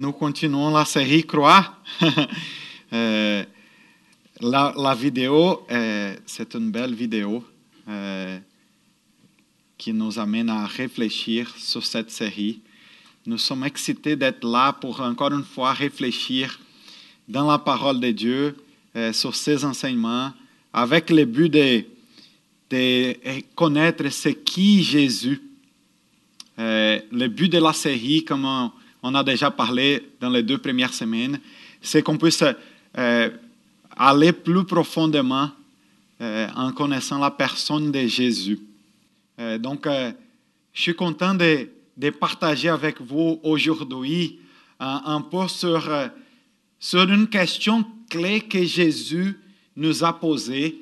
Nous continuons la série Croix. Euh, la, vidéo, euh, c'est une belle vidéo euh, qui nous amène à réfléchir sur cette série. Nous sommes excités d'être là pour encore une fois réfléchir dans la parole de Dieu, sur ses enseignements, avec le but de, de connaître ce qui Jésus. le but de la série, comme on a déjà parlé dans les deux premières semaines, c'est qu'on puisse euh, aller plus profondément euh, en connaissant la personne de Jésus. Euh, donc, je suis content de, partager avec vous aujourd'hui un, peu sur, sur une question clé que Jésus nous a posée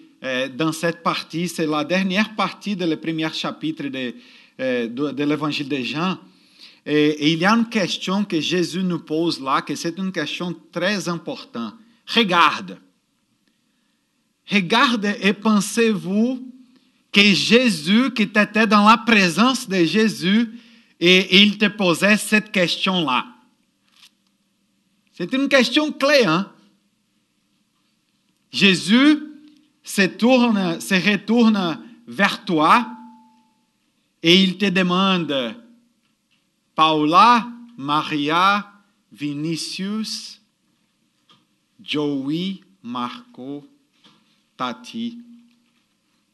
dans cette partie. C'est la dernière partie de premier chapitre de, de, de l'évangile de Jean. Il y a une question que Jésus nous pose là, que c'est une question très importante. Regarde. Regarde et pensez-vous que Jésus, qui était dans la présence de Jésus, et il te posait cette question-là. C'est une question clé, hein? Jésus se, tourne, se retourne vers toi et il te demande, Paula, Maria, Vinicius, Joey, Marco, Tati.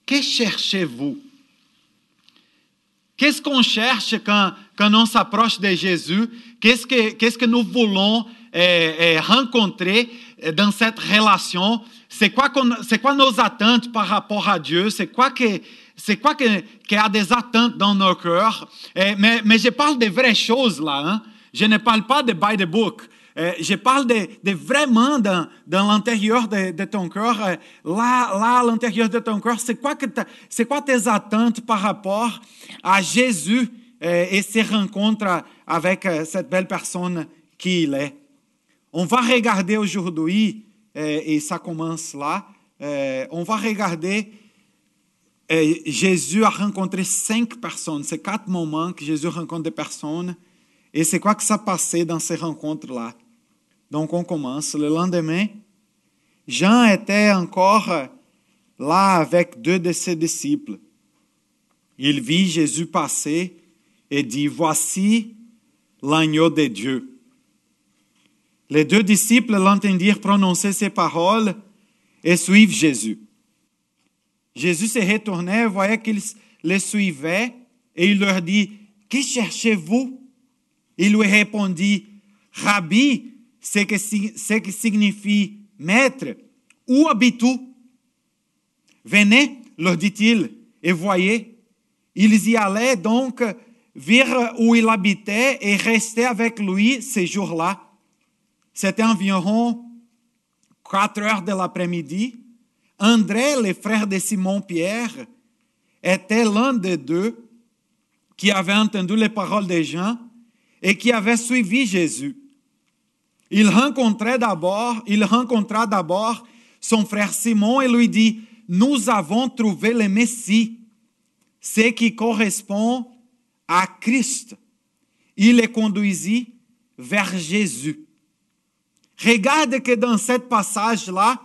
Que cherchez-vous? Qu'est-ce qu'on cherche quand, quand on s'approche de Jésus? Qu'est-ce que, qu'est-ce que nous voulons eh, eh, rencontrer dans cette relation? C'est quoi, c'est quoi nos attentes par rapport à Dieu? C'est quoi que, c'est quoi qu'il a des attentes dans nos cœurs? Eh, mais, mais, je parle de vraies choses là. Hein? Je ne parle pas de by the book. Eh, je parle de, de vraiment dans, dans l'intérieur de, de, ton cœur. Eh, là, là, à l'intérieur de ton cœur, c'est quoi, que c'est quoi tes attentes par rapport à Jésus et ses rencontres avec cette belle personne qu'il est? On va regarder aujourd'hui, et ça commence là, on va regarder et Jésus a rencontré cinq personnes. C'est quatre moments que Jésus rencontre des personnes. Et c'est quoi que ça passait dans ces rencontres-là? Donc on commence. Le lendemain, Jean était encore là avec deux de ses disciples. Il vit Jésus passer et dit, Voici l'agneau de Dieu. Les deux disciples l'entendirent prononcer ces paroles et suivent Jésus. Jésus se retournait, voyait qu'ils les suivaient et il leur dit, Que cherchez-vous? Il lui répondit, Rabbi, ce que, ce qui signifie maître, où habites-vous Venez, leur dit-il, et voyez. Ils y allaient donc vers où il habitait et restaient avec lui ces jours-là. C'était environ quatre heures de l'après-midi. André, le frère de Simon-Pierre, était l'un des deux qui avait entendu les paroles de Jean et qui avait suivi Jésus. Il rencontrait d'abord, il rencontra d'abord son frère Simon et lui dit, nous avons trouvé le Messie, ce qui correspond à Christ. Il les conduisit vers Jésus. Regarde que dans ce passage-là,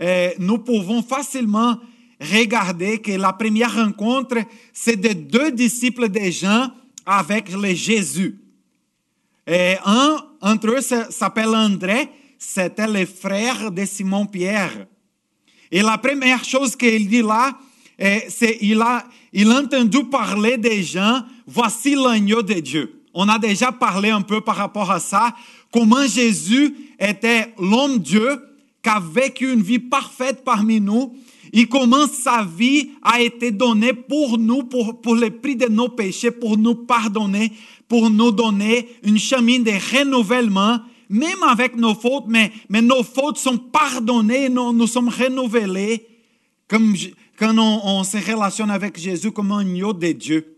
eh, nous pouvons facilement regarder que la première rencontre, c'est de deux disciples de Jean avec le Jésus. Et un entre eux s'appelle André, c'était le frère de Simon-Pierre. Et la première chose qu'il dit là, eh, c'est il a, a entendu parler des gens, voici l'agneau de Dieu. On a déjà parlé un peu par rapport à ça, comment Jésus était l'homme Dieu, qui a vécu une vie parfaite parmi nous et comment sa vie a été donnée pour nous, pour, le prix de nos péchés, pour nous pardonner, pour nous donner une chemin de renouvellement, même avec nos fautes, mais, nos fautes sont pardonnées, nous, nous sommes renouvelés comme, quand on, se relationne avec Jésus comme un agneau de Dieu.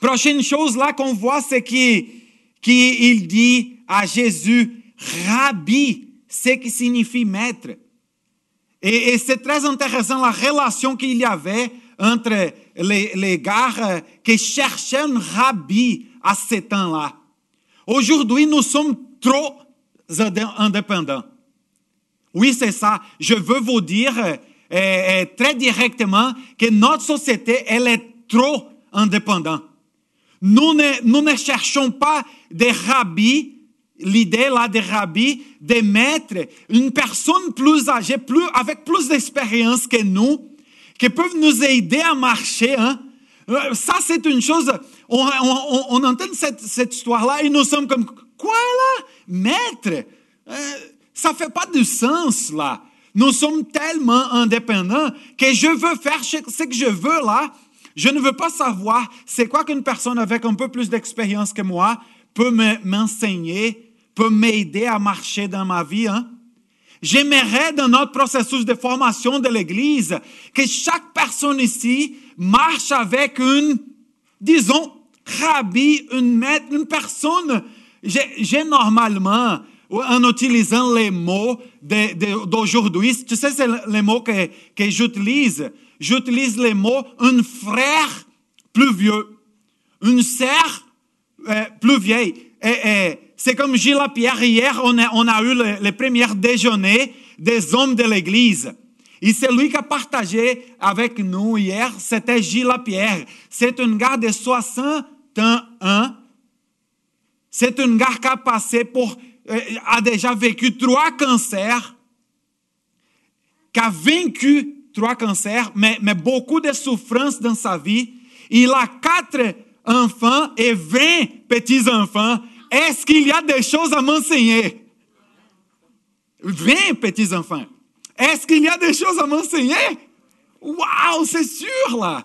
Prochaine chose là qu'on voit, c'est qu'il dit à Jésus, Rabbi, ce qui signifie maître. Et, c'est très intéressant la relation qu'il y avait entre les, les gars qui cherchaient un rabbi à ce temps-là. Aujourd'hui, nous sommes trop indépendants. Oui, c'est ça. Je veux vous dire euh, euh, très directement que notre société, elle est trop indépendante. Nous ne, nous ne cherchons pas des rabbis, l'idée là des rabbis, des maîtres, une personne plus âgée, plus, avec plus d'expérience que nous, qui peuvent nous aider à marcher. Hein. Euh, ça, c'est une chose, on entend cette, cette histoire-là et nous sommes comme, quoi là, maître euh, Ça fait pas de sens là. Nous sommes tellement indépendants que je veux faire ce que je veux là. Je ne veux pas savoir c'est quoi qu'une personne avec un peu plus d'expérience que moi peut m'enseigner, peut m'aider à marcher dans ma vie. Hein? J'aimerais dans notre processus de formation de l'Église que chaque personne ici marche avec une, disons, rabbi, une maître, une personne. J'ai normalement en utilisant les mots d'aujourd'hui. Tu sais, c'est les mots que, que j'utilise. J'utilise les mots un frère plus vieux, une sœur euh, plus vieille. Et, c'est comme Gilles Pierre, hier, on a, eu le, premier déjeuner des hommes de l'Église. Et celui qui a partagé avec nous hier, c'était Gilles Pierre. C'est un gars de 61 C'est un gars qui a passé euh, a déjà vécu trois cancers, qui a vaincu trois cancers, mais, mais beaucoup de souffrances dans sa vie. Il a quatre enfants et vingt petits-enfants. Est-ce qu'il y a des choses à m'enseigner? Vingt petits-enfants. Est-ce qu'il y a des choses à m'enseigner? Waouh, c'est sûr là.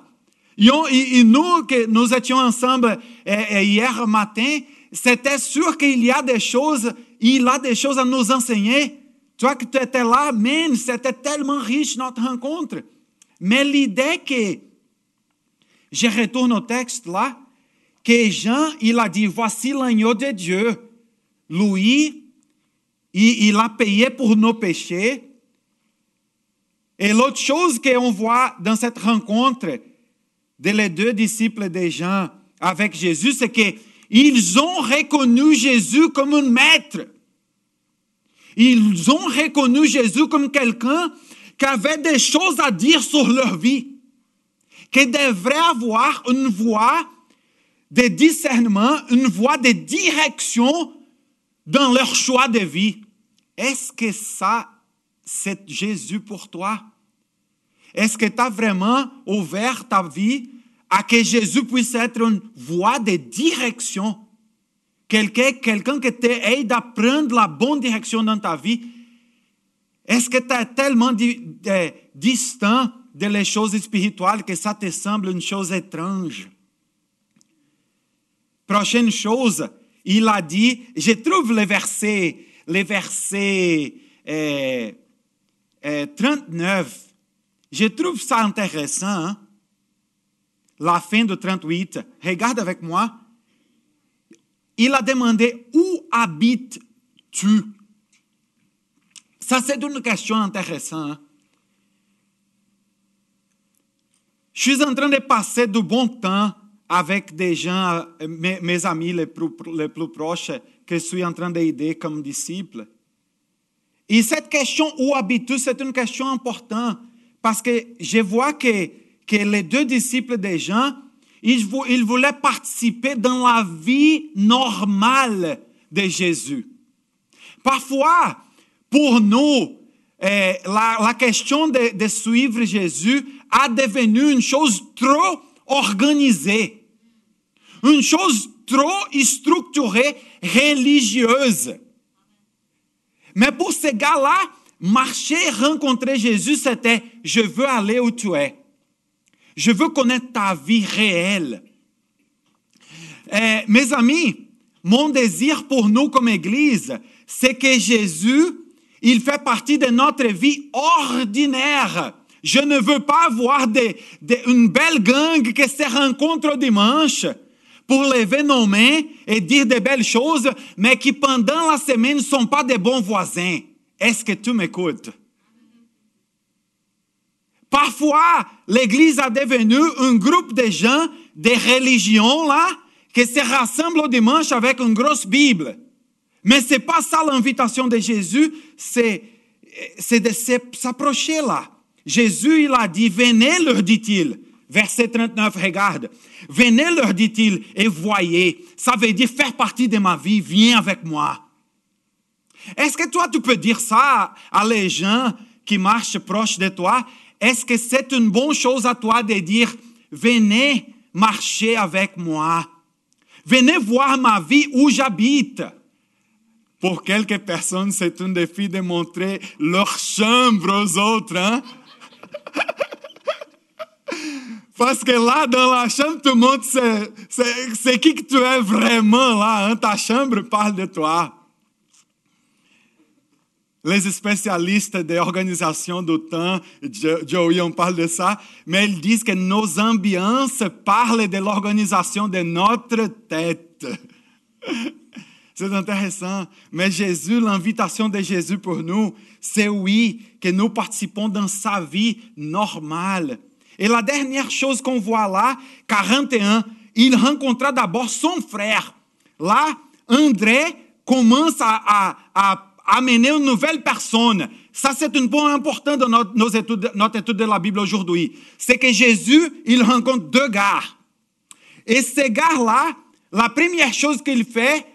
Et, nous, que nous étions ensemble euh, hier matin, c'était sûr qu'il y a des choses il a des choses à nous enseigner. Toi que tu étais là, mais c'était tellement riche notre rencontre. Mais l'idée que, je retourne au texte là, que Jean, il a dit, voici l'agneau de Dieu. Lui, il, il a payé pour nos péchés. Et l'autre chose qu'on voit dans cette rencontre de les deux disciples de Jean avec Jésus, c'est que ils ont reconnu Jésus comme un maître. Ils ont reconnu Jésus comme quelqu'un qui avait des choses à dire sur leur vie, qui devrait avoir une voix de discernement, une voix de direction dans leur choix de vie. Est-ce que ça, c'est Jésus pour toi? Est-ce que tu as vraiment ouvert ta vie à que Jésus puisse être une voie de direction. Quelqu'un quelqu'un qui t'aide à prendre la bonne direction dans ta vie. Est-ce que tu es tellement distant de les choses spirituelles que ça te semble une chose étrange? Prochaine chose, il a dit, je trouve le verset, le verset euh, euh, 39, je trouve ça intéressant. Hein? la fin de 38, regarde avec moi. Il a demandé où habites-tu? Ça, c'est une question intéressante. Je suis en train de passer du bon temps avec des gens, mes, amis les plus, proches, que je suis en train d'aider comme disciple. Et cette question où habites-tu, c'est une question importante parce que je vois que que les deux disciples de Jean, ils, voulaient participer dans la vie normale de Jésus. Parfois, pour nous, eh, la, question de, de, suivre Jésus a devenu une chose trop organisée, une chose trop structurée, religieuse. Mais pour ces gars-là, marcher, rencontrer Jésus, c'était je veux aller où tu es. Je veux connaître ta vie réelle. Eh, mes amis, mon désir pour nous comme Église, c'est que Jésus, il fait partie de notre vie ordinaire. Je ne veux pas avoir une belle gang qui se rencontre dimanche pour lever nos mains et dire de belles choses, mais qui pendant la semaine ne sont pas des bons voisins. Est-ce que tu m'écoutes? Parfois, l'Église a devenu un groupe de gens, des religions là, qui se rassemblent au dimanche avec une grosse Bible. Mais c'est pas ça l'invitation de Jésus, c'est, c'est de s'approcher là. Jésus, il a dit, venez, leur dit-il. Verset 39, regarde. Venez, leur dit-il, et voyez. Ça veut dire faire partie de ma vie, viens avec moi. Est-ce que toi, tu peux dire ça à les gens qui marchent proches de toi? Est-ce que c'est une bonne chose à toi de dire, venez marcher avec moi? Venez voir ma vie où j'habite. Pour quelques personnes, c'est un défi de montrer leur chambre aux autres. Hein? Parce que là, dans la chambre, tout le monde sait, qui que tu es vraiment là. Hein? Ta chambre parle de toi. Les spécialistes de l'organisation du temps, Joey, on parle de ça, mais ils disent que nos ambiances parlent de l'organisation de notre tête. C'est intéressant. Mais Jésus, l'invitation de Jésus pour nous, c'est oui, que nous participons dans sa vie normale. Et la dernière chose qu'on voit là, 41, il rencontra d'abord son frère. Là, André commence à, à, à amener une nouvelle personne. Ça, c'est un point important dans notre, nos études, notre étude de la Bible aujourd'hui. C'est que Jésus, il rencontre deux gars. Et ces gars-là, la première chose qu'il fait,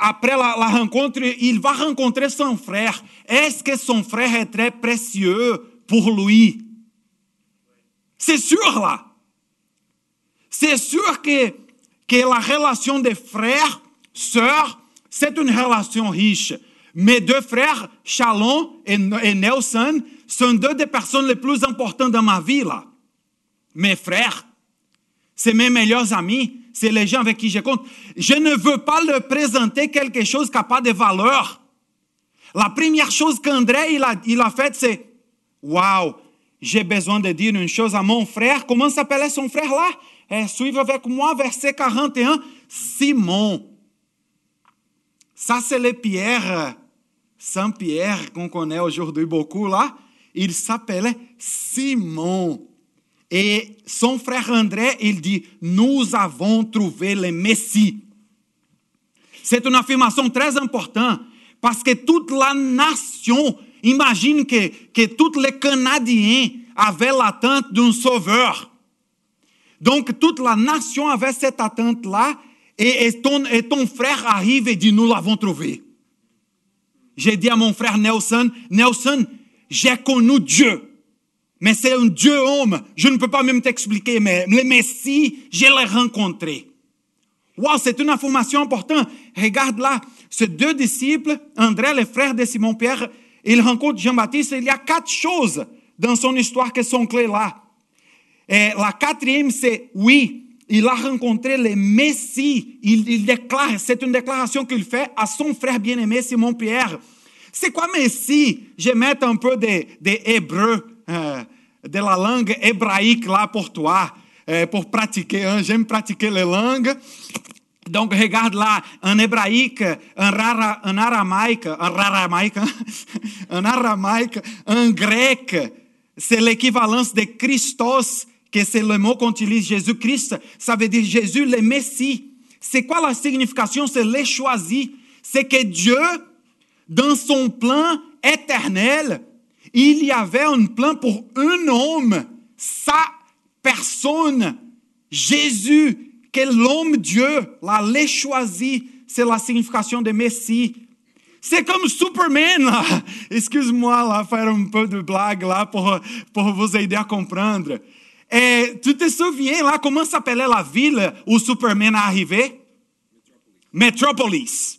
après la, la, rencontre, il va rencontrer son frère. Est-ce que son frère est très précieux pour lui? C'est sûr là. C'est sûr que, que la relation des frères, sœurs, c'est une relation riche. Mes deux frères, Shalom et, Nelson, sont deux des personnes les plus importantes dans ma vie, là. Mes frères, c'est mes meilleurs amis, c'est les gens avec qui je compte. Je ne veux pas leur présenter quelque chose qui n'a pas de valeur. La première chose qu'André il a, a faite, c'est Waouh, j'ai besoin de dire une chose à mon frère. Comment s'appelait son frère là é, Suivez avec moi, verset 41. Simon. Ça, c'est le Pierre Saint-Pierre qu'on connaît aujourd'hui beaucoup là, il s'appelait Simon. Et son frère André, il dit, nous avons trouvé le Messie. C'est une affirmation très importante parce que toute la nation, imagine que, tous les Canadiens avaient l'attente d'un sauveur. Donc toute la nation avait cette attente-là et, et, ton, et ton frère arrive et dit, nous l'avons trouvé. J'ai dit à mon frère Nelson, Nelson, j'ai connu Dieu. Mais c'est un Dieu homme. Je ne peux pas même t'expliquer, mais le Messie, je l'ai rencontré. Wow, c'est une information importante. Regarde là, ces deux disciples, André, le frère de Simon-Pierre, ils rencontrent Jean-Baptiste. Il y a quatre choses dans son histoire qui sont clés là. Et la quatrième, c'est oui, il a rencontré le Messie. Il, déclare, c'est une déclaration qu'il fait à son frère bien-aimé Simon-Pierre. C'est quoi Messie? Je mets un peu de, de hébreu, euh, de la langue hébraïque là pour toi, euh, pour pratiquer. J'aime pratiquer les langues. Donc, regarde là, en hébraïque, en, rara, en aramaique, en grec, c'est l'équivalence de Christos que c'est le mot qu'on utilise Jésus-Christ, ça veut dire Jésus le Messie. C'est quoi la signification? C'est les choisi. C'est que Dieu, dans son plan éternel, il y avait un plan pour un homme, sa personne, Jésus, que l'homme Dieu l'a choisi. C'est la signification de Messie. C'est comme Superman, là. Excuse-moi, là, faire un peu de blague, là, pour, pour vous aider à comprendre. Et tu te souviens là comment s'appelait la ville où Superman est arrivé? Metropolis.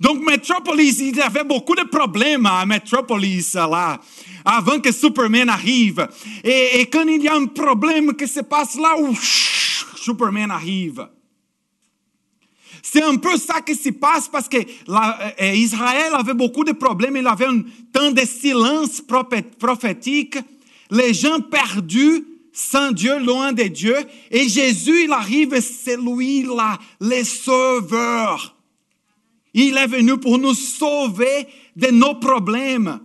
Donc, Metropolis, il y avait beaucoup de problèmes à Metropolis là, avant que Superman arrive. Et, et quand il y a un problème qui se passe là, où Superman arrive. C'est un peu ça qui se passe parce que la, euh, Israël avait beaucoup de problèmes, il avait un temps de silence prophétique, les gens perdus sans Dieu, loin de Dieu. Et Jésus, il arrive, c'est lui là, le sauveur. Il est venu pour nous sauver de nos problèmes.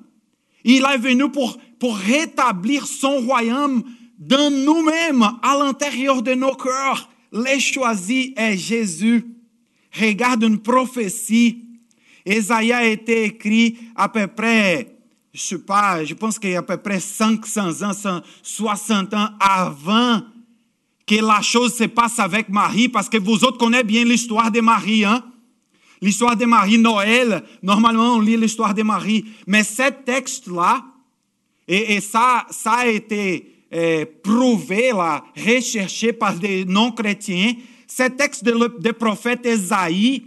Il est venu pour, pour rétablir son royaume dans nous-mêmes, à l'intérieur de nos cœurs. les choisi est Jésus. Regarde une prophétie. Esaïe a été écrit à peu près, je sais pas, je pense qu'il y a à peu près 500 ans, 60 ans avant que la chose se passe avec Marie, parce que vous autres connaissez bien l'histoire de Marie, hein? L'histoire de Marie, Noël, normalement on lit l'histoire de Marie, mais ce texte-là, et, ça a été euh, prouvé, là, recherché par des non-chrétiens, ce texte de, prophète Esaïe,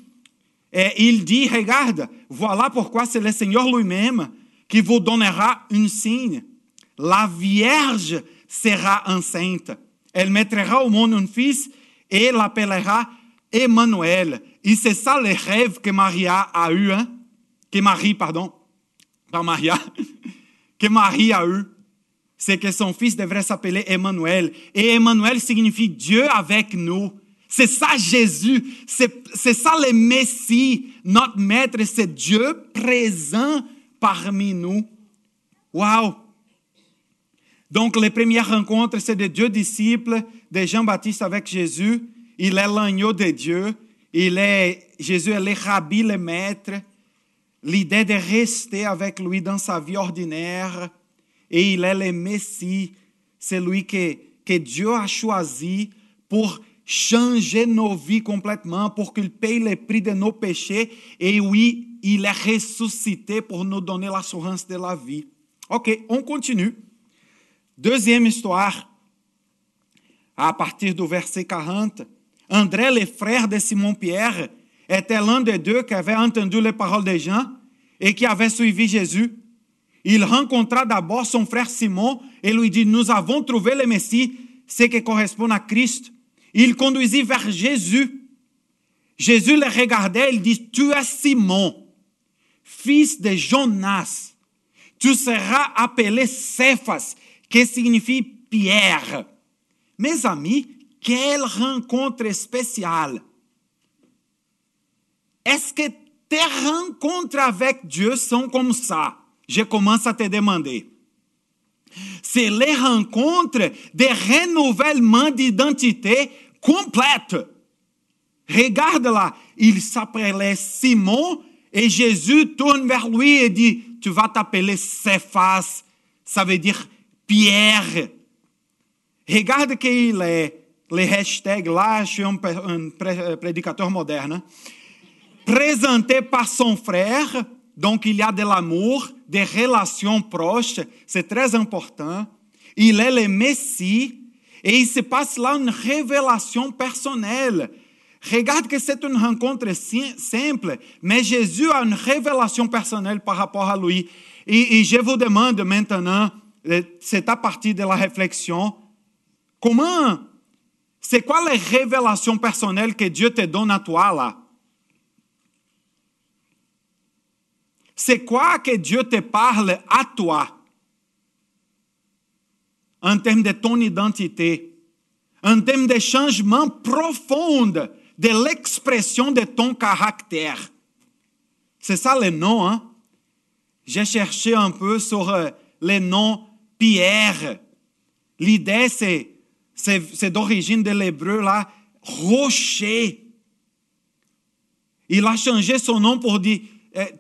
il dit, regarde, voilà pourquoi c'est le Seigneur lui-même qui vous donnera un signe. La Vierge sera enceinte. Elle mettra au monde un fils et l'appellera Emmanuel. Et c'est ça le rêve que Maria a eu, hein? que Marie, pardon, pas Maria, que Marie a eu. C'est que son fils devrait s'appeler Emmanuel. Et Emmanuel signifie Dieu avec nous. C'est ça Jésus, c'est ça le Messie, notre Maître, c'est Dieu présent parmi nous. Waouh! Donc, les premières rencontres, c'est des deux disciples de Jean-Baptiste avec Jésus. Il est l'agneau de Dieu. Il est, Jésus est le rabbi, le maître. L'idée de rester avec lui dans sa vie ordinaire. Et il est le Messie, celui que, que Dieu a choisi pour changer nos vies complètement, pour qu'il paye le prix de nos péchés. Et oui, il est ressuscité pour nous donner l'assurance de la vie. Ok, on continue. Deuxième histoire, à partir du verset 40. André, le frère de Simon-Pierre, était l'un des deux qui avait entendu les paroles de Jean et qui avait suivi Jésus. Il rencontra d'abord son frère Simon et lui dit, nous avons trouvé le Messie, ce qui correspond à Christ. Il conduisit vers Jésus. Jésus le regardait, il dit, tu es Simon, fils de Jonas. Tu seras appelé Cephas, qui signifie pierre. Mes amis, quelle rencontre spéciale. Est-ce que tes rencontres avec Dieu sont comme ça? Je commence à te demander. C'est les rencontres de renouvellement d'identité complète. Regarde là, il s'appelait Simon et Jésus tourne vers lui et dit, tu vas t'appeler Cephas, ça veut dire Pierre. Regarde qu'il est, les hashtags là, je suis un, un prédicateur moderne, présenté par son frère, donc il y a de l'amour, des relations proches, c'est très important. Il est le Messie et il se passe là une révélation personnelle. Regarde que c'est une rencontre simple, mais Jésus a une révélation personnelle par rapport à lui. Et, et je vous demande maintenant, euh, c'est à partir de la réflexion, comment, c'est quoi les révélations personnelles que Dieu te donne à toi là? C'est quoi que Dieu te parle à toi? En termes de ton identité, en termes de changement profond de l'expression de ton caractère. C'est ça le nom. Hein? J'ai cherché un peu sur euh, les noms Pierre. L'idée, c'est, c'est, d'origine de l'hébreu, là, rocher. Il a changé son nom pour dire,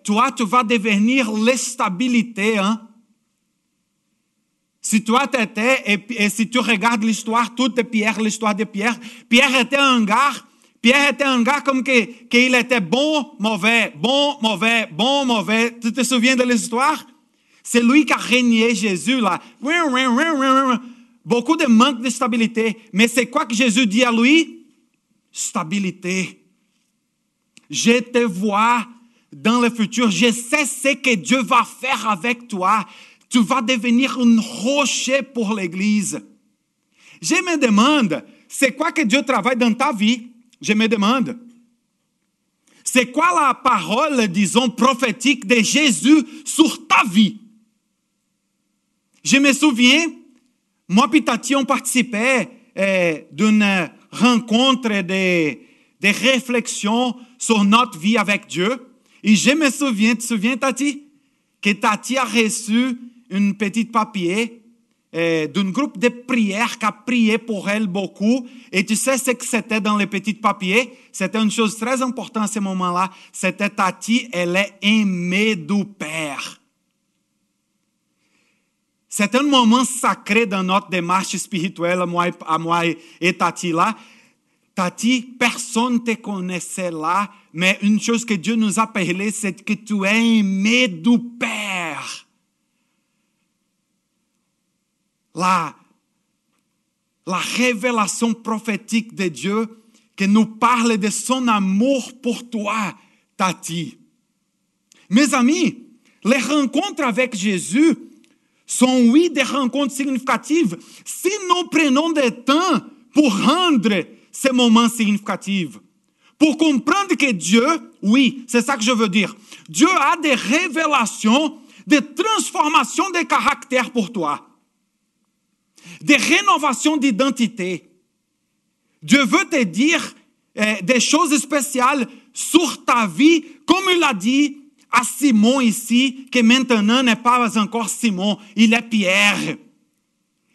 toi, tu vas devenir l'instabilité. Hein? Si toi t'étais, et, et si tu regardes l'histoire toute Pierre, l'histoire de Pierre, Pierre était un gars, Pierre était un gars comme qu'il que était bon, mauvais, bon, mauvais, bon, mauvais. Tu te souviens de l'histoire? C'est lui qui a régné Jésus là. Beaucoup de manque de stabilité. Mais c'est quoi que Jésus dit à lui? Stabilité. Je te vois dans le futur. Je sais ce que Dieu va faire avec toi. Tu vas devenir un rocher pour l'Église. Je me demande, c'est quoi que Dieu travaille dans ta vie? Je me demande. C'est quoi la parole, disons, prophétique de Jésus sur ta vie? Je me souviens, moi et Tati, on participait eh, d'une rencontre de, de réflexion sur notre vie avec Dieu. Et je me souviens, tu te souviens, Tati, que Tati a reçu un petit papier euh, d'un groupe de prière qui a prié pour elle beaucoup. Et tu sais ce que c'était dans les petits papiers? C'était une chose très importante à ce moment-là. C'était Tati, elle est aimée du Père. C'est un moment sacré dans notre démarche spirituelle, à moi et Tati là. Tati, personne ne te connaissait là, mais une chose que Dieu nous a parlé, c'est que tu es aimé du Père. La, la révélation prophétique de Dieu qui nous parle de son amour pour toi, Tati. Mes amis, les rencontres avec Jésus sont, oui, des rencontres significatives si nous prenons du temps pour rendre ces moments significatifs. Pour comprendre que Dieu, oui, c'est ça que je veux dire, Dieu a des révélations, des transformations de caractère pour toi, des rénovations d'identité. Dieu veut te dire eh, des choses spéciales sur ta vie, comme il a dit à Simon ici, que maintenant n'est pas encore Simon, il est Pierre.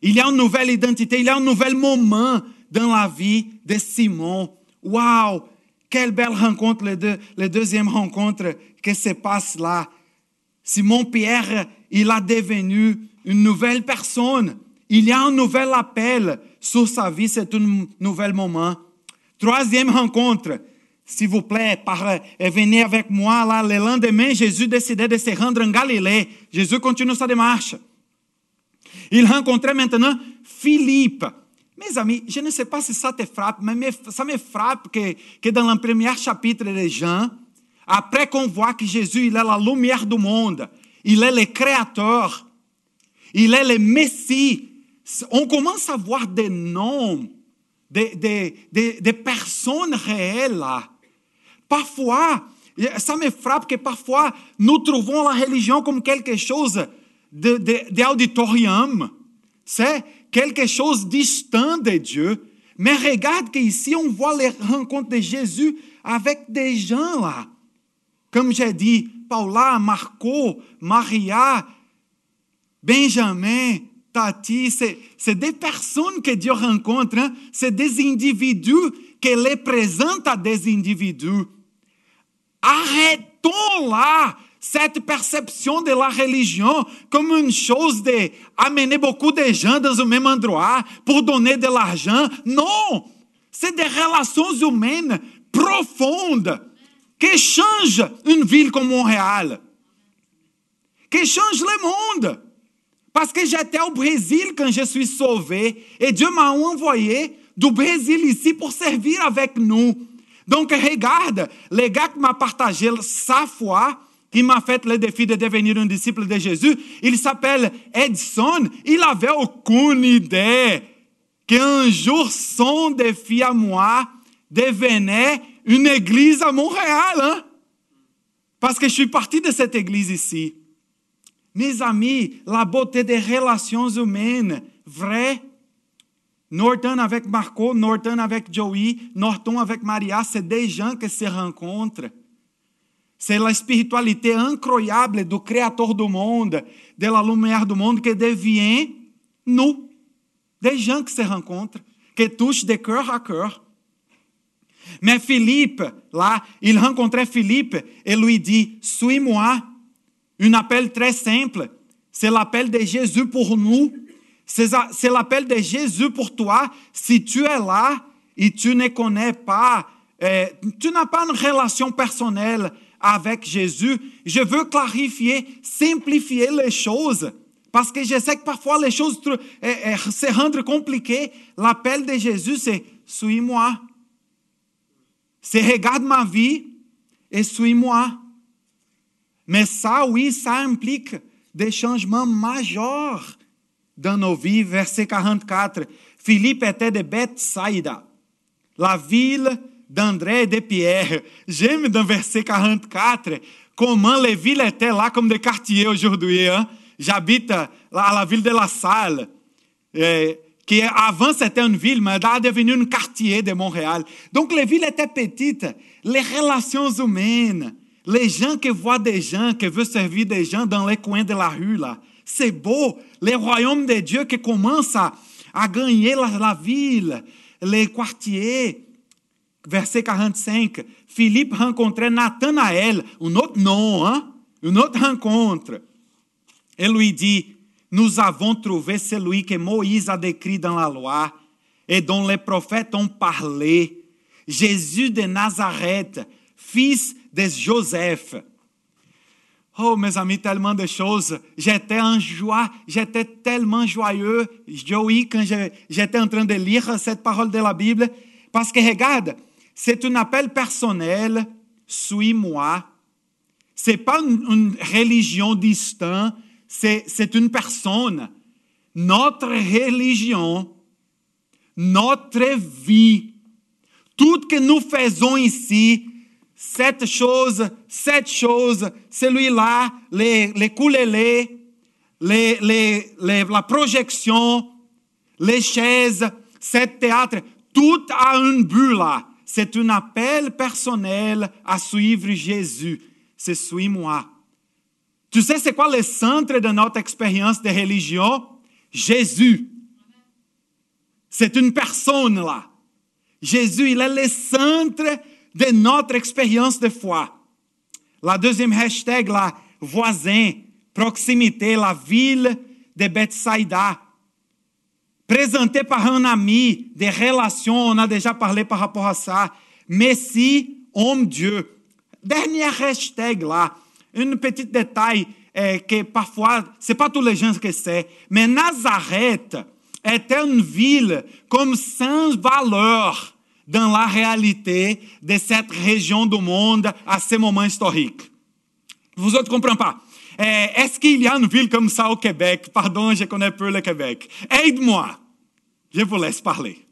Il y a une nouvelle identité, il y a un nouvel moment dans la vie de Simon. Waouh! Quelle belle rencontre, les deuxième rencontre que se passe là. Simon Pierre, il a devenu une nouvelle personne. Il y a un nouvel appel sur sa vie, c'est un nouvel moment. Troisième rencontre, s'il vous plaît, par, euh, venez avec moi là. Le lendemain, Jésus décidait de se rendre en Galilée. Jésus continue sa démarche. Il rencontrait maintenant Philippe. Mes amis, je ne sais pas si ça te frappe, mais ça me frappe que, que dans le premier chapitre de Jean, après qu'on voit que Jésus il est la lumière du monde, il est le créateur, il est le Messie, on commence à voir des noms, des, des, des, des personnes réelles. Parfois, ça me frappe que parfois nous trouvons la religion comme quelque chose d'auditorium. De, de, C'est quelque chose distant de Dieu. Mais regarde qu'ici, on voit les rencontres de Jésus avec des gens là. Comme j'ai dit, Paula, Marco, Maria, Benjamin, Tati, c'est des personnes que Dieu rencontre, hein? c'est des individus qui les présentent à des individus. Arrêtons là cette perception de la religion comme une chose de amener beaucoup de gens dans le même endroit pour donner de l'argent. Non, c'est des relations humaines profondes qui changent une ville comme Montréal, qui changent le monde. Parce que j'étais au Brésil quand je suis sauvé et Dieu m'a envoyé du Brésil ici pour servir avec nous. Donc regarde, le gars qui m'a partagé sa foi, qui m'a fait le défi de devenir un disciple de Jésus, il s'appelle Edson. Il avait aucune idée qu'un jour son défi à moi devenait une église à Montréal. Hein? Parce que je suis parti de cette église ici. Mes amis, la beauté des relations humaines, vrai. Norton avec Marco, Norton avec Joey, Norton avec Maria, c'est des gens qui se rencontrent. C'est la spiritualité incroyable du Créateur du monde, de la lumière du monde, qui devient nous, des gens qui se rencontrent, qui touchent de cœur à cœur. Mais Philippe, là, il rencontrait Philippe et lui dit, suis-moi. Un appel très simple. C'est l'appel de Jésus pour nous. C'est l'appel de Jésus pour toi. Si tu es là et tu ne connais pas, euh, tu n'as pas une relation personnelle avec Jésus, je veux clarifier, simplifier les choses. Parce que je sais que parfois les choses eh, eh, se rendent compliquées. L'appel de Jésus, c'est suis-moi. C'est regarde ma vie et suis-moi. Mais ça, oui, ça implique des changements majeurs dans nos vies. Verset 44. Philippe était de Bethsaida, la ville d'André de Pierre. J'aime dans verset 44 comment les villes étaient là comme des quartiers aujourd'hui. Hein? J'habite à la ville de La Salle, eh, qui avant c'était une ville, mais elle est devenue un quartier de Montréal. Donc les villes étaient petites, les relations humaines, les gens qui voient des gens, qui veulent servir des gens dans les coins de la rue, là. C'est beau. Les royaumes de Dieu qui commencent à, à gagner la, la ville, les quartiers. Verset 45. Philippe rencontrait Nathanaël, un autre nom, hein? une autre rencontre. Et lui dit, nous avons trouvé celui que Moïse a décrit dans la loi et dont les prophètes ont parlé, Jésus de Nazareth, fils de Joseph. Oh, mes amis, tellement de choses. J'étais en joie, j'étais tellement joyeux, Joey, quand j'étais en train de lire cette parole de la Bible. Parce que regarde, c'est un appel personnel, suis-moi. Ce n'est pas une, religion distincte, c'est une personne. Notre religion, notre vie, tout ce que nous faisons ici, cette chose, cette chose, celui-là, les, les les, les, la projection, les chaises, ce théâtre, tout a un but là. C'est un appel personnel à suivre Jésus. C'est suis-moi. Tu sais, c'est quoi le centre de notre expérience de religion? Jésus. C'est une personne là. Jésus, il est le centre de notre expérience de foi. La deuxième hashtag, la voisin, proximité, la ville de Bethsaida. Présenté par un ami, des relations, on a déjà parlé par ça. Messie, homme-dieu. Dernier hashtag là, un petit détail eh, que parfois, c'est pas tous les gens que c'est, mais Nazareth était une ville comme sans valeur dans la réalité de cette région du monde à ce moment historique. Vous autres ne comprenez pas. Est-ce qu'il y a une ville comme ça au Québec? Pardon, je connais peu le Québec. Aide-moi. Je vous laisse parler.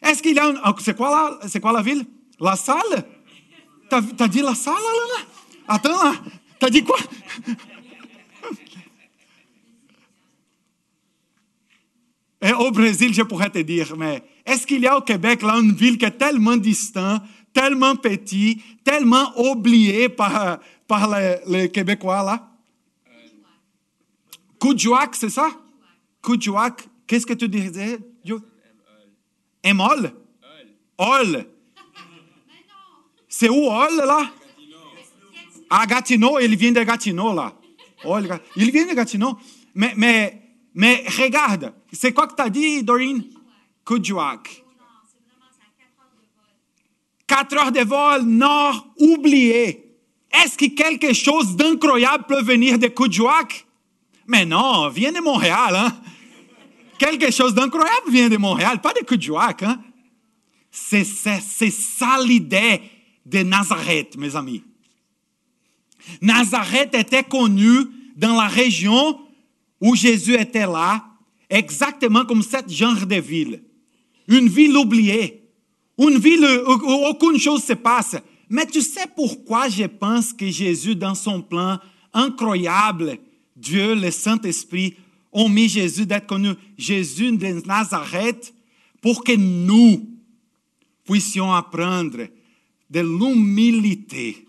Est-ce qu'il y a une... C'est quoi, la... quoi la ville? La Salle? T'as, t'as dit La Salle, là? Attends, là. T'as dit quoi? Et au Brésil, je pourrais te dire, mais est-ce qu'il y a au Québec là une ville qui est tellement distante, tellement petite, tellement oubliée par, par les, les Québécois là? Coudjouac, c'est ça? Coudjouac, qu'est-ce que tu disais? Emol? Ol. C'est où Ol là? À Gatineau, il vient de Gatineau là. Il vient de Gatineau. Mais, mais, mais regarde, c'est quoi que tu as dit, Dorine? Coudjouac. 4 heures de vol, nord, oublié. Est-ce que quelque chose d'incroyable peut venir de Coudjouac? Mais non, vient de Montréal. Hein? Quelque chose d'incroyable vient de Montréal, pas de Coudjouac. Hein? C'est ça l'idée de Nazareth, mes amis. Nazareth était connu dans la région où Jésus était là, exactement comme cette genre de ville. Une ville oubliée, une ville où aucune chose se passe. Mais tu sais pourquoi je pense que Jésus, dans son plan incroyable, Dieu, le Saint-Esprit, ont mis Jésus d'être connu, Jésus de Nazareth, pour que nous puissions apprendre de l'humilité.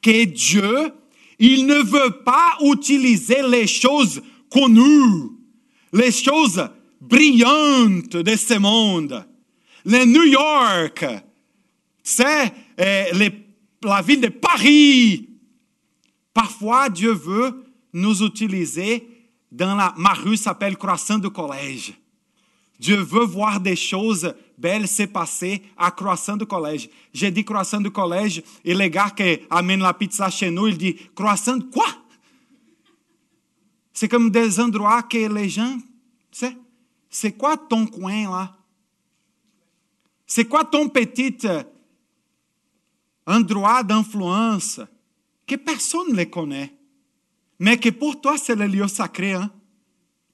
Que Dieu, il ne veut pas utiliser les choses connues, les choses brillantes de ce monde. Le New York, c'est euh, la ville de Paris. Parfois, Dieu veut nous utiliser dans la... Ma rue s'appelle Croissant de Collège. Dieu veut voir des choses belles se passer à Croissant do Collège. J'ai dit Croissant do Collège et le gars qui amène la pizza chez nous, il dit Croissant quoi C'est comme des endroits que les gens, c'est, c'est quoi ton coin là C'est quoi ton petit endroit d'influence que personne ne les connaît, mais que pour toi c'est le lieu sacré. Hein?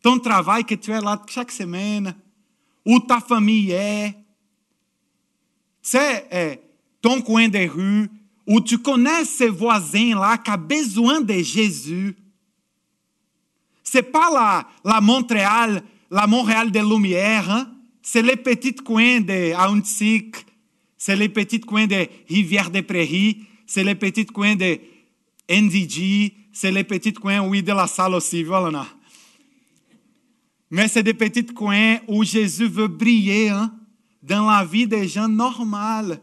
Ton travail que tu es là chaque semaine, où ta famille est. C'est eh, ton coin de rue, où tu connais ces voisins-là qui ont besoin de Jésus. C'est pas la, la Montréal, la Montréal des Lumières, hein? c'est les petits coins de Auntic, c'est les petits coins de Rivière des Prairies, c'est les petits coins de NDG, c'est les petits coins, oui, de la salle aussi, voilà. Mais c'est des petits coins où Jésus veut briller hein, dans la vie des gens normales.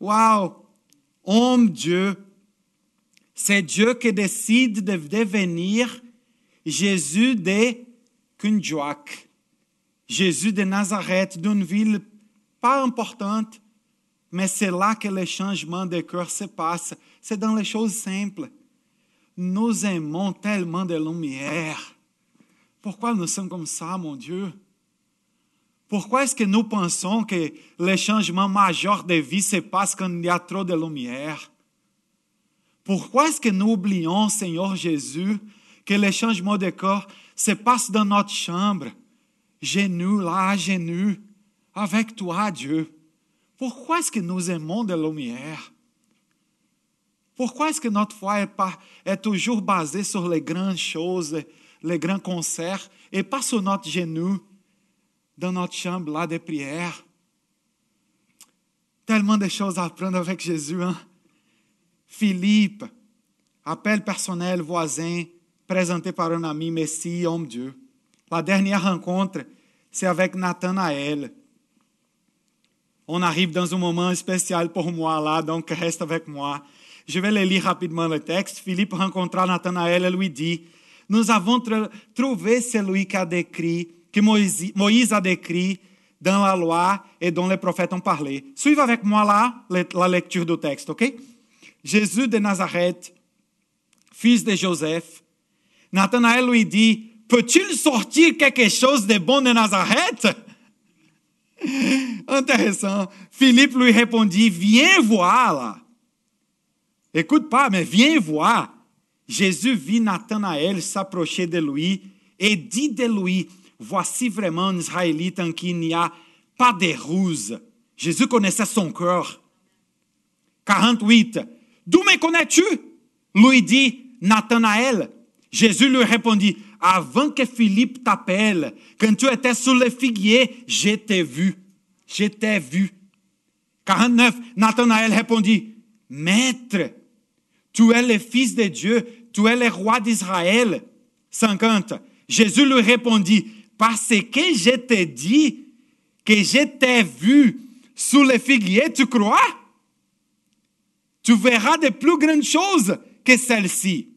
Waouh! Homme Dieu, c'est Dieu qui décide de devenir Jésus de Kunjouak, Jésus de Nazareth, d'une ville pas importante, mais c'est là que le changement de cœur se passe. C'est dans les choses simples. Nous aimons tellement de lumière. Pourquoi nous sommes comme ça, mon Dieu? Pourquoi est-ce que nous pensons que les changements majeurs de vie se passent quand il y a trop de lumière? Pourquoi est-ce que nous oublions, Seigneur Jésus, que les changements de corps se passent dans notre chambre, genoux là, genoux, avec toi, Dieu? Pourquoi est-ce que nous aimons de lumière? Pourquoi est-ce que notre foi est, pas, est toujours basée sur les grandes choses, les grands concerts, et pas sur notre genou, dans notre chambre là de prière? Tellement de choses à apprendre avec Jésus. Hein? Philippe, appel personnel voisin, présenté par un ami, Messie, homme Dieu. La dernière rencontre, c'est avec Nathanaël. On arrive dans un moment spécial pour moi là, donc reste avec moi. Je vais lire rapidement le texte. Philippe rencontra Nathanaël et lui dit, nous avons trouvé celui qu'a décrit, que Moïse a décrit dans la loi et dont les prophètes ont parlé. Suivez avec moi là la lecture du texte, ok? Jésus de Nazareth, fils de Joseph. Nathanaël lui dit, peut-il sortir quelque chose de bon de Nazareth? Intéressant. Philippe lui répondit, viens voir là. Écoute pas, mais viens voir. Jésus vit Nathanaël s'approcher de lui et dit de lui, voici vraiment un Israélite en qui il n'y a pas de ruse. Jésus connaissait son cœur. 48. D'où me connais-tu? Lui dit Nathanaël. Jésus lui répondit, avant que Philippe t'appelle, quand tu étais sous le figuier, je t'ai vu. Je t'ai vu. 49, Nathanaël répondit, Maître, tu es le Fils de Dieu, tu es le roi d'Israël. 50, Jésus lui répondit, parce que je t'ai dit que je t'ai vu sous le figuier, tu crois? Tu verras de plus grandes choses que celles-ci.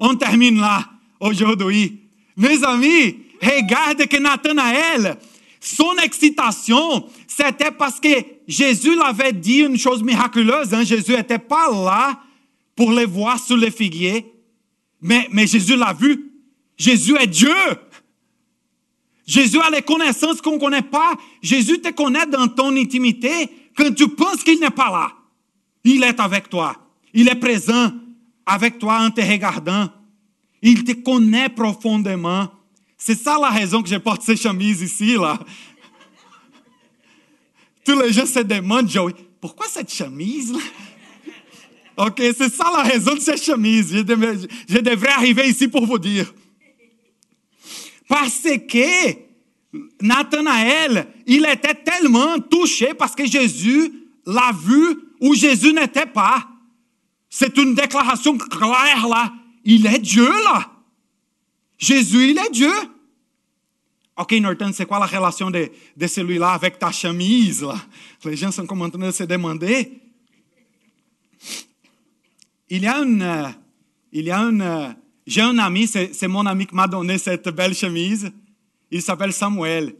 On termine là aujourd'hui. Mes amis, regarde que Nathanaël, son excitation, c'était parce que Jésus l'avait dit une chose miraculeuse. Hein? Jésus n'était pas là pour les voir sous le figuier, mais, mais Jésus l'a vu. Jésus est Dieu. Jésus a les connaissances qu'on ne connaît pas. Jésus te connaît dans ton intimité quand tu penses qu'il n'est pas là. Il est avec toi. Il est présent avec toi en te regardant. Il te connaît profondément. C'est ça la raison que je porte ces chemises ici, là. Tous les gens se demandent, pourquoi cette chemise, là? Ok, c'est ça la raison de cette chemise. Je devrais, je devrais arriver ici pour vous dire. Parce que Nathanaël, il était tellement touché parce que Jésus l'a vu où Jésus n'était pas. C'est une déclaration claire là. Il est Dieu là. Jésus, il est Dieu. Ok, Norton, c'est quoi la relation de, celui-là avec ta chemise là? Les gens sont comme en train de se demander. Il y a une, il y a une, j'ai un ami, c'est mon ami qui m'a donné cette belle chemise. Il s'appelle Samuel.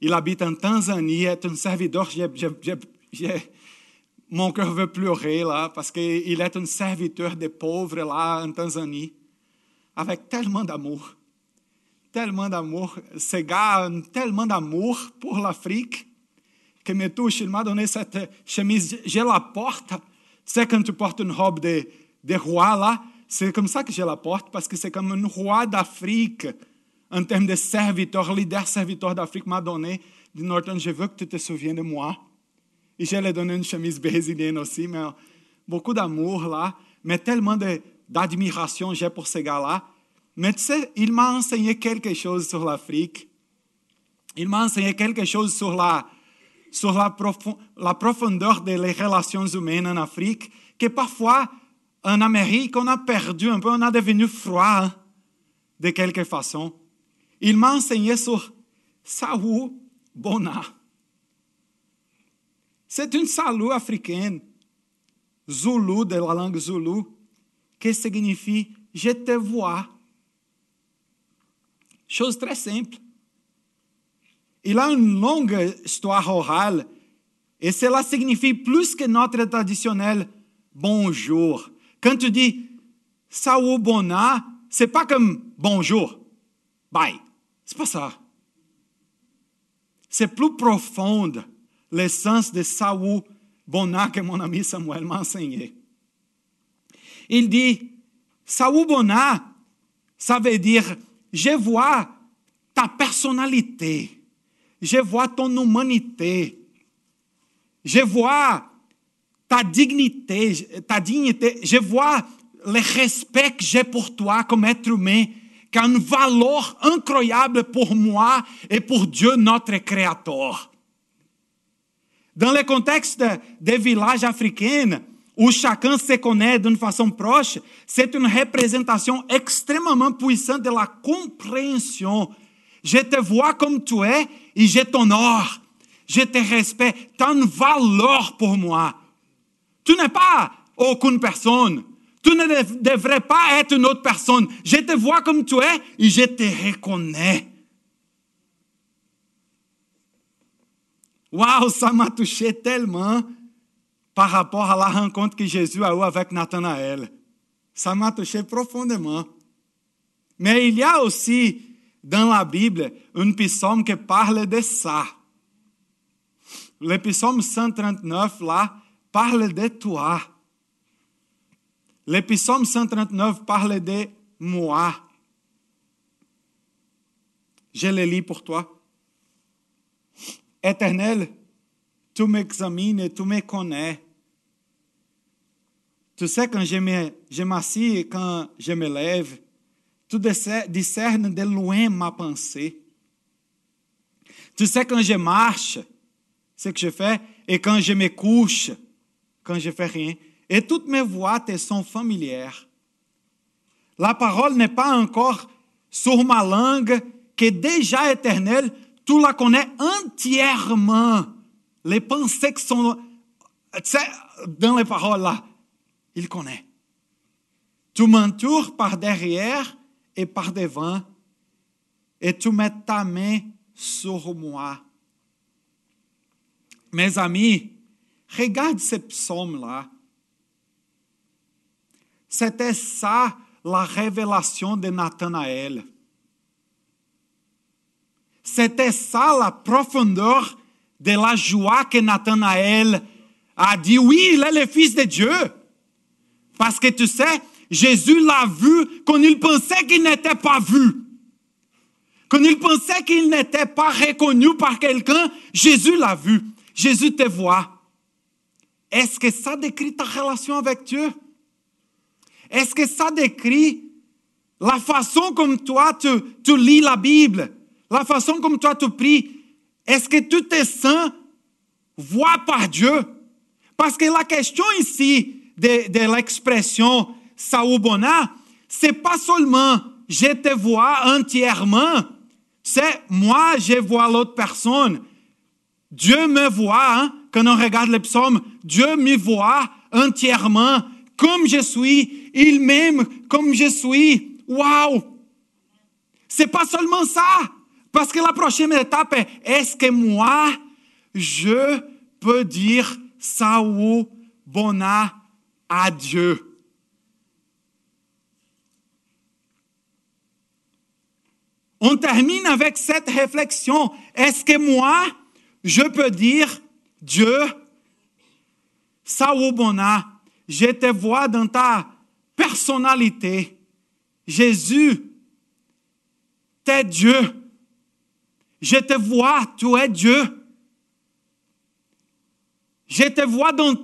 Il habite en Tanzanie, est un serviteur. mon cœur veut pleurer là, parce qu'il est un serviteur des pauvres là en Tanzanie, avec tellement d'amour. Tellement d'amour. Ce gars tellement d'amour pour l'Afrique que me touche. Il m'a donné cette chemise. Je la porte. C'est quand tu portes une robe de, de roi là. C'est comme ça que je la porte, parce que c'est comme un roi d'Afrique en termes de serviteur, leader serviteur d'Afrique m'a donné. Dit Norton, je veux que tu te souviennes de moi. Et je lui ai donné une chemise brésilienne aussi, mais beaucoup d'amour là, mais tellement d'admiration j'ai pour ce gars-là. Mais tu il m'a enseigné quelque chose sur l'Afrique. Il m'a enseigné quelque chose sur la, sur la, profo- la profondeur des relations humaines en Afrique que parfois en Amérique, on a perdu un peu, on a devenu froid de quelque façon. Il m'a enseigné sur Saou Bona. C'est une salut africaine, Zulu, de la langue Zulu, qui signifie je te vois. Chose très simple. Il a une longue histoire orale et cela signifie plus que notre traditionnel bonjour. Quand tu dis Saou Bona, c'est pas comme bonjour, bye. C'est pas ça. C'est plus profond l'essence de Saou Bona que mon ami Samuel m'a enseigné. Il dit Saou Bona, ça veut dire je vois ta personnalité, je vois ton humanité, je vois ta dignité, ta dignité, je vois le respect que j'ai pour toi comme être humain, qui a une valeur incroyable pour moi et pour Dieu, notre Créateur. Dans le contexte des villages africains, où chacun se connaît d'une façon proche, c'est une représentation extrêmement puissante de la compréhension. Je te vois comme tu es et je t'honore. Je te respecte. Tu as une valeur pour moi. Tu n'es pas aucune personne. Tu ne devrais pas être une autre personne. Je te vois comme tu es et je te reconnais. Waouh, ça m'a touché tellement par rapport à la rencontre que Jésus a eue avec Nathanaël. Ça m'a touché profondément. Mais il y aussi dans la Bible un psaume qui parle de ça. Le psaume 139, là, parle de toi. Le psaume 139 parle de moi. Je le lis pour toi. Éternel, tu m'examines tu me connais. Tu sais quand je m'assis et quand je me lève. Tu discernes de loin ma pensée. Tu sais quand je marche, ce que je fais, et quand je me couche, quand je fais rien. Et toutes mes voix te sont familières. La parole n'est pas encore sur ma langue, que déjà éternelle, tu la connais entièrement. Les pensées qui sont dans les paroles là, il connaît. Tu m'entoures par derrière et par devant, et tu mets ta main sur moi. Mes amis, regarde ce psaume-là. C'était ça la révélation de Nathanaël. C'était ça la profondeur de la joie que Nathanaël a dit, oui, il est le Fils de Dieu. Parce que tu sais, Jésus l'a vu quand il pensait qu'il n'était pas vu. Quand il pensait qu'il n'était pas reconnu par quelqu'un, Jésus l'a vu. Jésus te voit. Est-ce que ça décrit ta relation avec Dieu? Est-ce que ça décrit la façon comme toi tu, lis la Bible? La façon comme toi tu pries? Est-ce que tu te sens vois par Dieu? Parce que la question ici de, de l'expression Saoubona, c'est pas seulement je te vois entièrement, c'est moi je vois l'autre personne. Dieu me voit, hein? quand on regarde le psaume, Dieu me voit entièrement comme je suis, il m'aime comme je suis. Waouh! C'est pas seulement ça, parce que la prochaine étape est est-ce que moi, je peux dire Saou Bona à Dieu? On termine avec cette réflexion. Est-ce que moi, je peux dire, Dieu, Saou Bona, je te vois dans ta personnalité. Jésus, tu es Dieu. Je te vois, tu es Dieu. Je te vois dans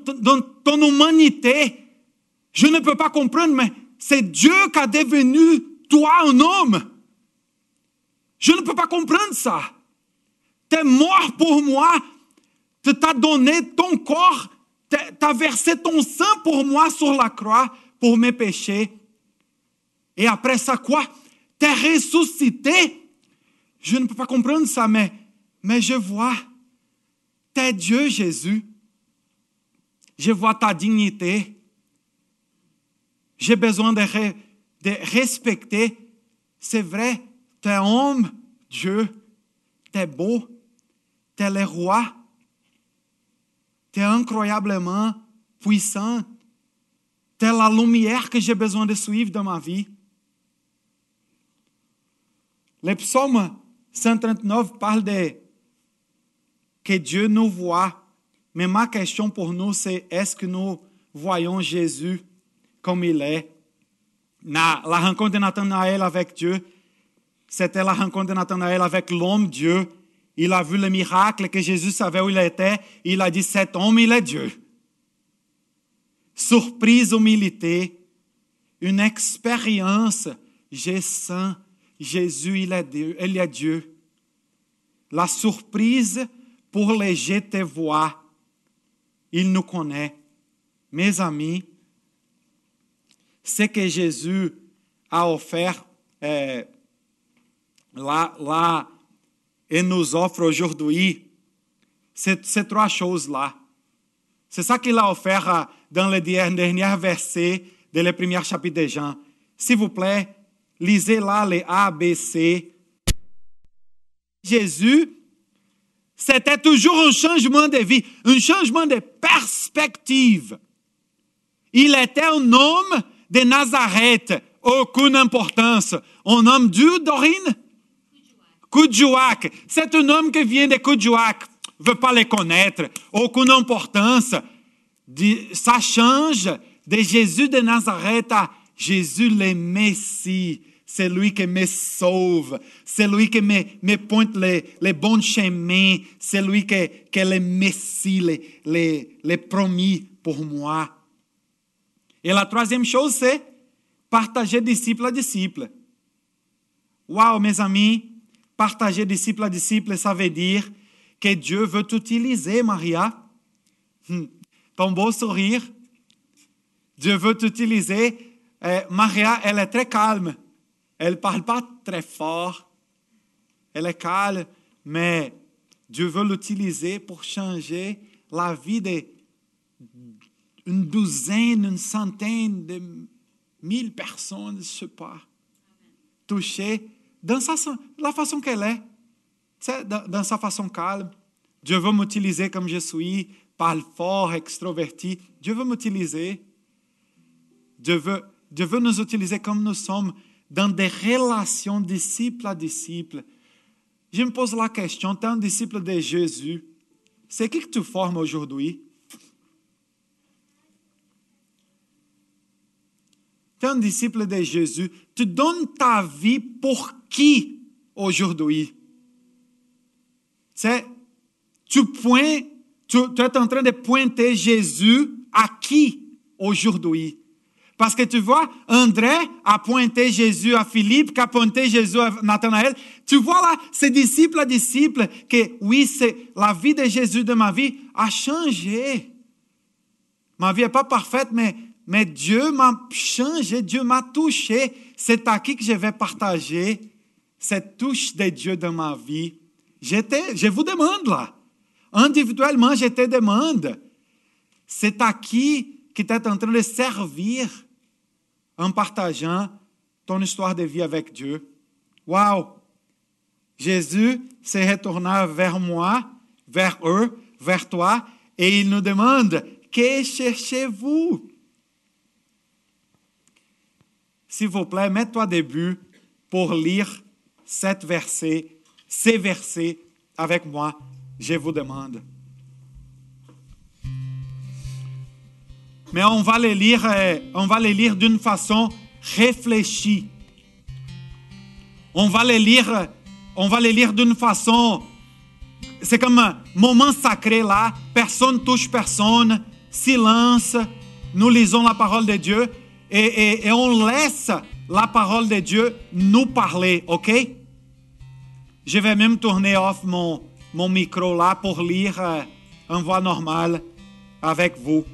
ton humanité. Je ne peux pas comprendre, mais c'est Dieu qui a devenu toi un homme. Je ne peux pas comprendre ça. Tu es mort pour moi. Tu t'as donné ton corps, tu as versé ton sang pour moi sur la croix, pour mes péchés. Et après ça, quoi? Tu es ressuscité. Je ne peux pas comprendre ça, mais, mais je vois. Tu es Dieu, Jésus. Je vois ta dignité. J'ai besoin de, respecter. C'est vrai, tu es homme, Dieu. Tu es beau. Tu es le roi. Tu es incroyablement puissant. Tu es la lumière que j'ai besoin de suivre dans ma vie. Le psaume 139 parle de que Dieu nous voit. Mais ma question pour nous, c'est est-ce que nous voyons Jésus? Comme il est? La rencontre de Nathanaël avec Dieu, c'était la rencontre de Nathanaël avec l'homme Dieu. Il a vu le miracle que Jésus savait où il était. Il a dit, cet homme, il est Dieu. Surprise, humilité, une expérience. J'ai sens Jésus, il est Dieu. Il est Dieu. La surprise pour les je te vois. Il nous connaît. Mes amis, ce que Jésus a offert euh, là, là et nous offre aujourd'hui, c'est ces trois choses-là. C'est ça qu'il a offert dans le dernier verset de le premier chapitre de Jean. S'il vous plaît, lisez là les A, B, C. Jésus, c'était toujours un changement de vie, un changement de perspective. Il était un homme de Nazareth, aucune importance. Un homme d'où, Dorine? Kudjouak. C'est un homme qui vient de Kudjouak. ne veut pas les connaître. Aucune importance. Ça change de Jésus de Nazareth à Jésus le Messie. C'est lui qui me sauve. C'est lui qui me, pointe les, les, bons chemins. C'est lui qui, est le Messie, les, les, les promis pour moi. Et la troisième chose, c'est partager disciple à disciple. Waouh, mes amis, partager disciple à disciple, ça veut dire que Dieu veut t'utiliser, Maria. Hmm. Ton beau sourire. Dieu veut t'utiliser. Eh, Maria, elle est très calme. Elle ne parle pas très fort. Elle est calme, mais Dieu veut l'utiliser pour changer la vie d'une douzaine, une centaine de mille personnes, je sais pas, touchées dans sa, la façon qu'elle est, dans, dans sa façon calme. Dieu veut m'utiliser comme je suis, parle fort, extroverti. Dieu veut m'utiliser. Dieu veut, Dieu veut nous utiliser comme nous sommes dans des relations disciple à disciple. Je me pose la question, tu es un disciple de Jésus, c'est qui que tu formes aujourd'hui? Tu es un disciple de Jésus, tu donnes ta vie pour qui aujourd'hui? C'est, tu, pointes, tu, tu es en train de pointer Jésus à qui aujourd'hui? Parce que tu vois, André a pointé Jésus à Philippe, qui a pointé Jésus à Nathanaël. Tu vois là, ces disciples à disciples, que oui, c'est la vie de Jésus de ma vie a changé. Ma vie n'est pas parfaite, mais, mais Dieu m'a changé, Dieu m'a touché. C'est à qui que je vais partager cette touche de Dieu dans ma vie. Je vous demande là, individuellement, je te demande, c'est à qui qui est en train de servir en partageant ton histoire de vie avec Dieu. Waouh! Jésus s'est retourné vers moi, vers eux, vers toi, et il nous demande, que cherchez-vous? S'il vous plaît, mets-toi début pour lire cet verset, ces versets avec moi, je vous demande. mais on va les lire, euh, on va les lire d'une façon réfléchie. On va les lire, on va les lire d'une façon, c'est comme un moment sacré là, personne touche personne, silence, nous lisons la parole de Dieu et, on laisse la parole de Dieu nous parler, ok? Je vais même tourner off mon, mon micro là pour lire euh, une voie normale avec vous.